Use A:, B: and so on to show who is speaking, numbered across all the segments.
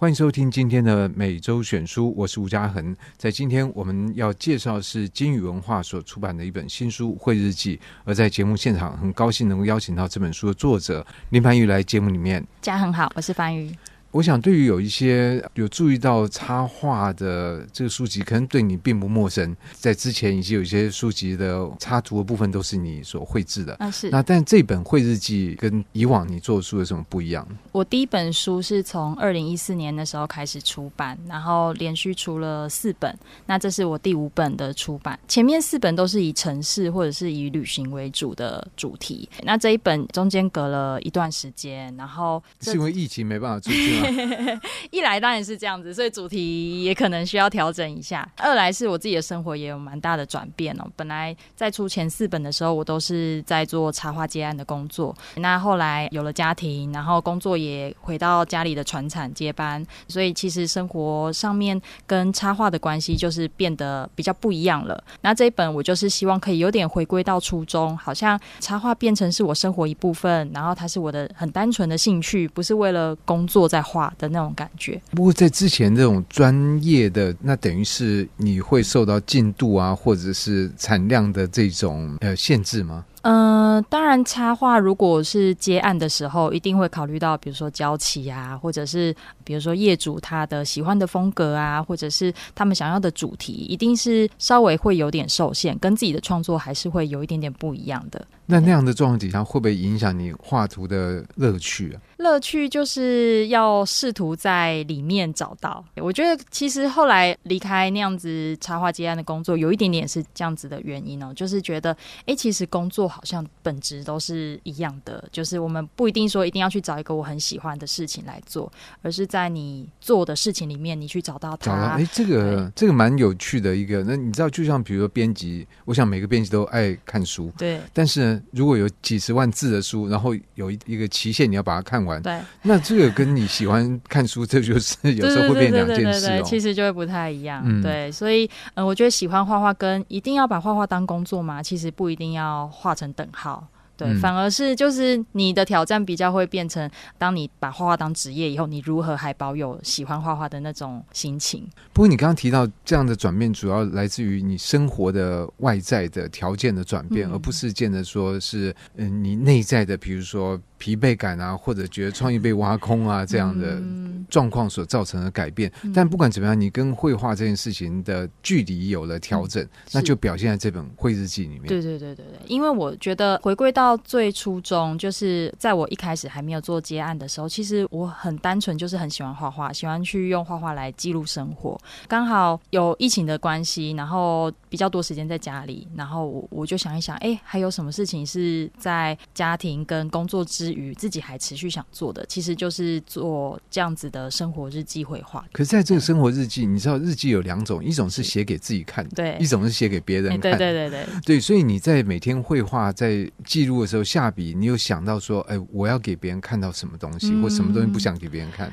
A: 欢迎收听今天的每周选书，我是吴嘉恒。在今天我们要介绍是金宇文化所出版的一本新书《会日记》，而在节目现场很高兴能够邀请到这本书的作者林凡瑜来节目里面。
B: 嘉恒好，我是凡瑜。
A: 我想，对于有一些有注意到插画的这个书籍，可能对你并不陌生。在之前，已经有一些书籍的插图的部分都是你所绘制的。
B: 啊，是。
A: 那但这本绘日记跟以往你做的书有什么不一样？
B: 我第一本书是从二零一四年的时候开始出版，然后连续出了四本。那这是我第五本的出版。前面四本都是以城市或者是以旅行为主的主题。那这一本中间隔了一段时间，然后
A: 是因为疫情没办法出去。
B: 一来当然是这样子，所以主题也可能需要调整一下。二来是我自己的生活也有蛮大的转变哦。本来在出前四本的时候，我都是在做插画接案的工作。那后来有了家庭，然后工作也回到家里的船产接班，所以其实生活上面跟插画的关系就是变得比较不一样了。那这一本我就是希望可以有点回归到初衷，好像插画变成是我生活一部分，然后它是我的很单纯的兴趣，不是为了工作在画的那种感觉。
A: 不过在之前这种专业的，那等于是你会受到进度啊，或者是产量的这种呃限制吗？
B: 嗯、当然，插画如果是接案的时候，一定会考虑到，比如说交期啊，或者是比如说业主他的喜欢的风格啊，或者是他们想要的主题，一定是稍微会有点受限，跟自己的创作还是会有一点点不一样的。
A: 那那样的状况底下，会不会影响你画图的乐趣啊？
B: 乐趣就是要试图在里面找到。我觉得其实后来离开那样子插画接案的工作，有一点点是这样子的原因哦，就是觉得，哎，其实工作好像本质都是一样的，就是我们不一定说一定要去找一个我很喜欢的事情来做，而是在你做的事情里面，你去找到它。
A: 哎，这个这个蛮有趣的一个。那你知道，就像比如说编辑，我想每个编辑都爱看书，
B: 对。但
A: 是呢，如果有几十万字的书，然后有一一个期限，你要把它看完。
B: 对，
A: 那这个跟你喜欢看书，这就是有时候会变两件事哦。
B: 其实就会不太一样。嗯、对，所以嗯、呃，我觉得喜欢画画跟一定要把画画当工作嘛，其实不一定要画成等号。对，反而是就是你的挑战比较会变成，当你把画画当职业以后，你如何还保有喜欢画画的那种心情？
A: 不过你刚刚提到这样的转变，主要来自于你生活的外在的条件的转变，嗯、而不是见得说是嗯你内在的，比如说。疲惫感啊，或者觉得创意被挖空啊，这样的状况所造成的改变。嗯、但不管怎么样，你跟绘画这件事情的距离有了调整，嗯、那就表现在这本绘日记里面。
B: 对对对对对，因为我觉得回归到最初衷，就是在我一开始还没有做接案的时候，其实我很单纯，就是很喜欢画画，喜欢去用画画来记录生活。刚好有疫情的关系，然后比较多时间在家里，然后我我就想一想，哎，还有什么事情是在家庭跟工作之余自己还持续想做的，其实就是做这样子的生活日记绘画。
A: 可是在这个生活日记，你知道日记有两种，一种是写给自己看，
B: 对；
A: 一种是写给别人看，
B: 对对对对
A: 对。所以你在每天绘画、在记录的时候下笔，你有想到说，哎，我要给别人看到什么东西，或什么东西不想给别人看？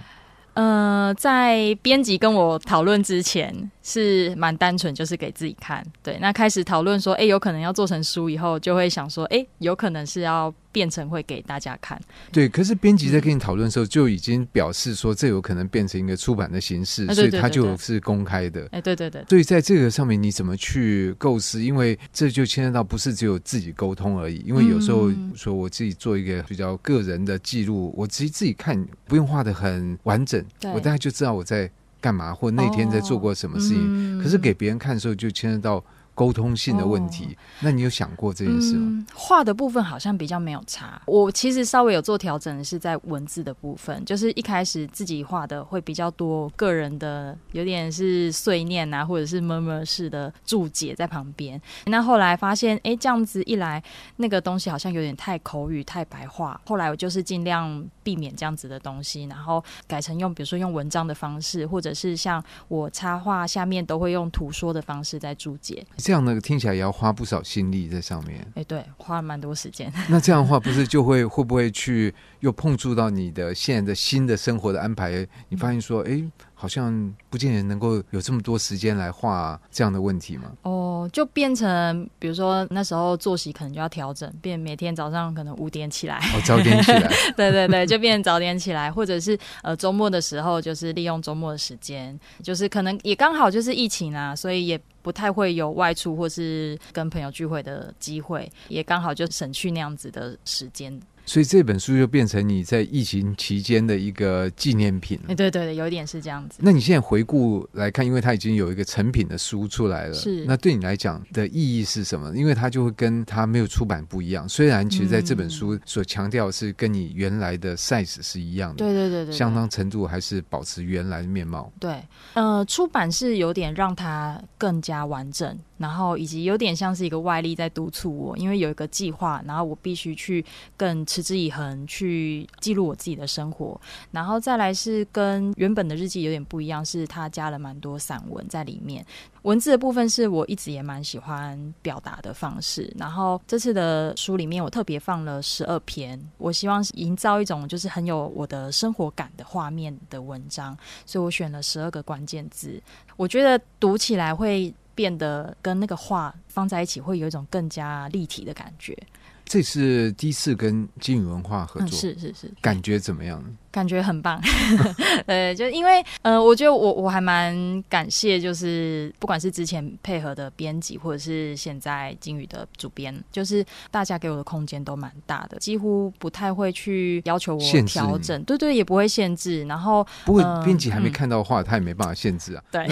B: 呃，在编辑跟我讨论之前。是蛮单纯，就是给自己看。对，那开始讨论说，哎、欸，有可能要做成书以后，就会想说，哎、欸，有可能是要变成会给大家看。
A: 对，可是编辑在跟你讨论的时候，就已经表示说，这有可能变成一个出版的形式，嗯、所以它就是公开的。哎，对对对。所以在这个上面，你怎么去构思？因为这就牵涉到不是只有自己沟通而已。因为有时候说我自己做一个比较个人的记录，我自己自己看，不用画的很完整，我大概就知道我在。干嘛？或那天在做过什么事情？哦嗯、可是给别人看的时候，就牵涉到。沟通性的问题，哦、那你有想过这件事吗？嗯、
B: 画的部分好像比较没有差。我其实稍微有做调整的是在文字的部分，就是一开始自己画的会比较多个人的，有点是碎念啊，或者是 murmur 式的注解在旁边。那后来发现，哎，这样子一来，那个东西好像有点太口语、太白话。后来我就是尽量避免这样子的东西，然后改成用，比如说用文章的方式，或者是像我插画下面都会用图说的方式在注解。
A: 这样呢，听起来也要花不少心力在上面。
B: 哎，对，花了蛮多时间。
A: 那这样的话，不是就会会不会去又碰触到你的现在的新的生活的安排？你发现说，哎，好像不见得能够有这么多时间来画这样的问题吗？
B: 哦，就变成比如说那时候作息可能就要调整，变每天早上可能五点起来，
A: 哦，早点起来，
B: 对对对，就变早点起来，或者是呃周末的时候就是利用周末的时间，就是可能也刚好就是疫情啊，所以也不太会有外出或是跟朋友聚会的机会，也刚好就省去那样子的时间。
A: 所以这本书就变成你在疫情期间的一个纪念品了。
B: 对对对，有一点是这样子。
A: 那你现在回顾来看，因为它已经有一个成品的书出来了，
B: 是。
A: 那对你来讲的意义是什么？因为它就会跟它没有出版不一样。虽然其实在这本书所强调是跟你原来的 size 是一样的，
B: 对对对对，
A: 相当程度还是保持原来的面貌。
B: 对，呃，出版是有点让它更加完整。然后以及有点像是一个外力在督促我，因为有一个计划，然后我必须去更持之以恒去记录我自己的生活。然后再来是跟原本的日记有点不一样，是它加了蛮多散文在里面。文字的部分是我一直也蛮喜欢表达的方式。然后这次的书里面，我特别放了十二篇，我希望营造一种就是很有我的生活感的画面的文章，所以我选了十二个关键字。我觉得读起来会。变得跟那个画放在一起，会有一种更加立体的感觉。
A: 这是第一次跟金宇文化合作，嗯、
B: 是是是，
A: 感觉怎么样？
B: 感觉很棒，对，就因为呃，我觉得我我还蛮感谢，就是不管是之前配合的编辑，或者是现在金宇的主编，就是大家给我的空间都蛮大的，几乎不太会去要求我调整，对对，也不会限制。然后
A: 不过编辑还没看到画，嗯、他也没办法限制啊。
B: 对，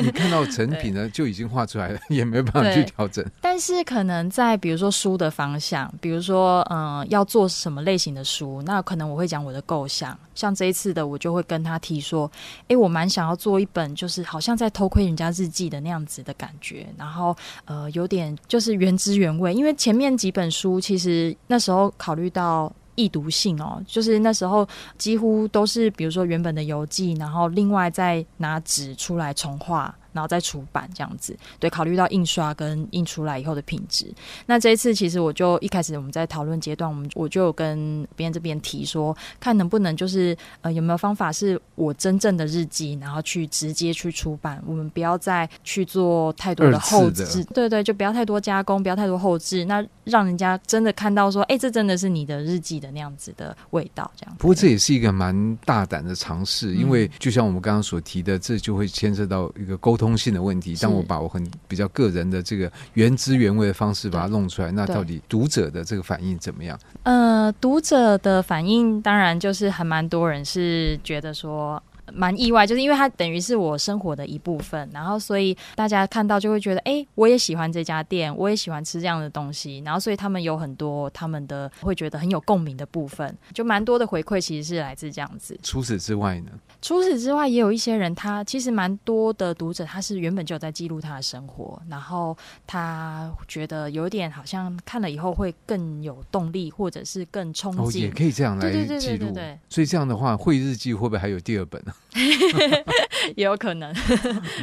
A: 你看到成品呢，就已经画出来了，也没办法去调整。
B: 但是可能在比如说书的方向，比如说嗯、呃，要做什么类型的书，那可能我会讲我的构想。像这一次的，我就会跟他提说，诶，我蛮想要做一本，就是好像在偷窥人家日记的那样子的感觉，然后呃，有点就是原汁原味。因为前面几本书，其实那时候考虑到易读性哦，就是那时候几乎都是，比如说原本的游记，然后另外再拿纸出来重画。然后再出版这样子，对，考虑到印刷跟印出来以后的品质。那这一次其实我就一开始我们在讨论阶段，我们我就有跟别人这边提说，看能不能就是呃有没有方法是我真正的日记，然后去直接去出版，我们不要再去做太多的后置，对对，就不要太多加工，不要太多后置，那让人家真的看到说，哎，这真的是你的日记的那样子的味道，这样。
A: 不过这也是一个蛮大胆的尝试，因为就像我们刚刚所提的，这就会牵涉到一个沟。通信的问题，但我把我很比较个人的这个原汁原味的方式把它弄出来，那到底读者的这个反应怎么样？
B: 呃，读者的反应当然就是还蛮多人是觉得说。蛮意外，就是因为它等于是我生活的一部分，然后所以大家看到就会觉得，哎，我也喜欢这家店，我也喜欢吃这样的东西，然后所以他们有很多他们的会觉得很有共鸣的部分，就蛮多的回馈其实是来自这样子。
A: 除此之外呢？
B: 除此之外，也有一些人，他其实蛮多的读者，他是原本就有在记录他的生活，然后他觉得有点好像看了以后会更有动力，或者是更冲击。
A: 哦，也可以这样来记录。对对对对对对。所以这样的话，会日记会不会还有第二本呢？
B: 也有可能，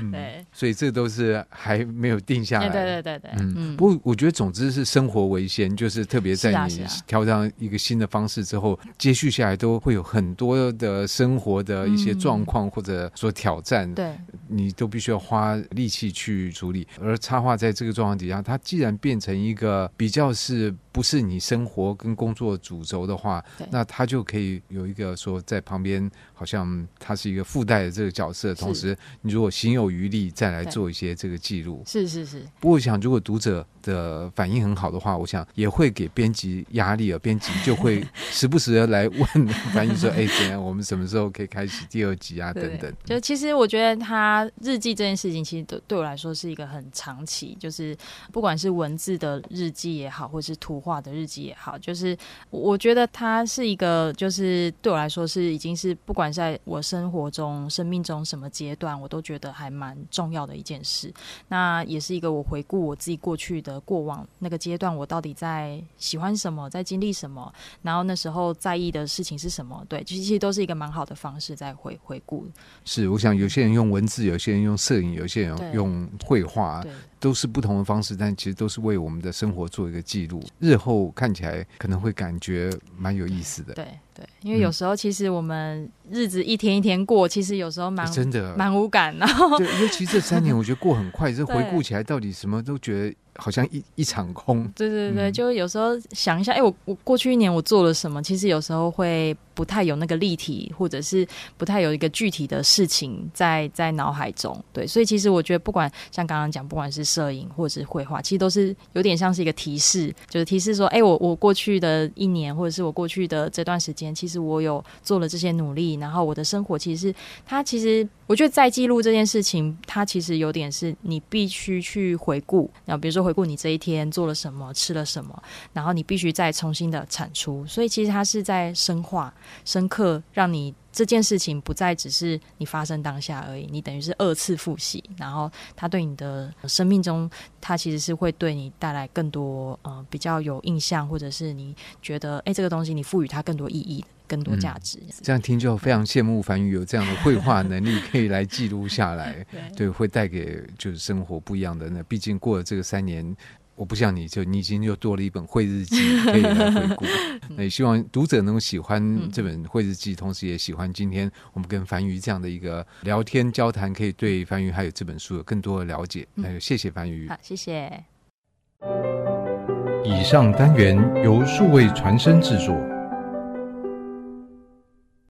A: 嗯，
B: 对，
A: 所以这都是还没有定下来。
B: 对对对对，
A: 嗯，嗯，不过我觉得总之是生活为先，就是特别在你挑上一个新的方式之后，啊啊，接续下来都会有很多的生活的一些状况或者说挑战，对，嗯，你都必须要花力气去处理。而插画在这个状况底下，它既然变成一个比较是不是你生活跟工作主轴的话，那他就可以有一个说在旁边，好像他是一个附带的这个角色。同时，你如果心有余力，再来做一些这个记录，
B: 是是是。
A: 不过，我想如果读者的反应很好的话，我想也会给编辑压力啊。编辑就会 时不时的来问 翻译说：“哎，怎样？我们什么时候可以开始第二集啊？”等等。
B: 就其实我觉得他日记这件事情，其实对对我来说是一个很长期，就是不管是文字的日记也好，或是图画的日记也好，就是我觉得它是一个，就是对我来说是已经是不管在我生活中、生命中什么阶段，我都觉得还蛮重要的一件事。那也是一个我回顾我自己过去的过往那个阶段，我到底在喜欢什么，在经历什么，然后那时候在意的事情是什么？对，其实其实都是一个蛮好的方式在回回顾。
A: 是，我想有些人用文字，有些人用摄影，有些人用绘画。都是不同的方式，但其实都是为我们的生活做一个记录。日后看起来可能会感觉蛮有意思的。
B: 对，对，因为有时候其实我们日子一天一天过，其实有时候蛮
A: 真的
B: 蛮无感，然后
A: 对，尤其这三年，我觉得过很快，就回顾起来，到底什么都觉得。好像一一场空。
B: 对对对，嗯、就有时候想一下，哎，我我过去一年我做了什么？其实有时候会不太有那个立体，或者是不太有一个具体的事情在在脑海中。对，所以其实我觉得，不管像刚刚讲，不管是摄影或者是绘画，其实都是有点像是一个提示，就是提示说，哎，我我过去的一年，或者是我过去的这段时间，其实我有做了这些努力，然后我的生活其实它其实。我觉得在记录这件事情，它其实有点是你必须去回顾，然后比如说回顾你这一天做了什么，吃了什么，然后你必须再重新的产出。所以其实它是在深化、深刻，让你这件事情不再只是你发生当下而已，你等于是二次复习，然后它对你的生命中，它其实是会对你带来更多呃比较有印象，或者是你觉得哎这个东西你赋予它更多意义。更多价值、
A: 这样听就非常羡慕凡宇有这样的绘画能力，可以来记录下来。对，会带给就是生活不一样的。那毕竟过了这个三年，我不像你就你已经又多了一本绘日记 可以来回顾。那也希望读者能够喜欢这本绘日记，同时也喜欢今天我们跟樊瑜这样的一个聊天交谈，可以对樊瑜还有这本书有更多的了解。那就谢谢樊瑜，
B: 好，谢谢。
C: 以上单元由数位传声制作。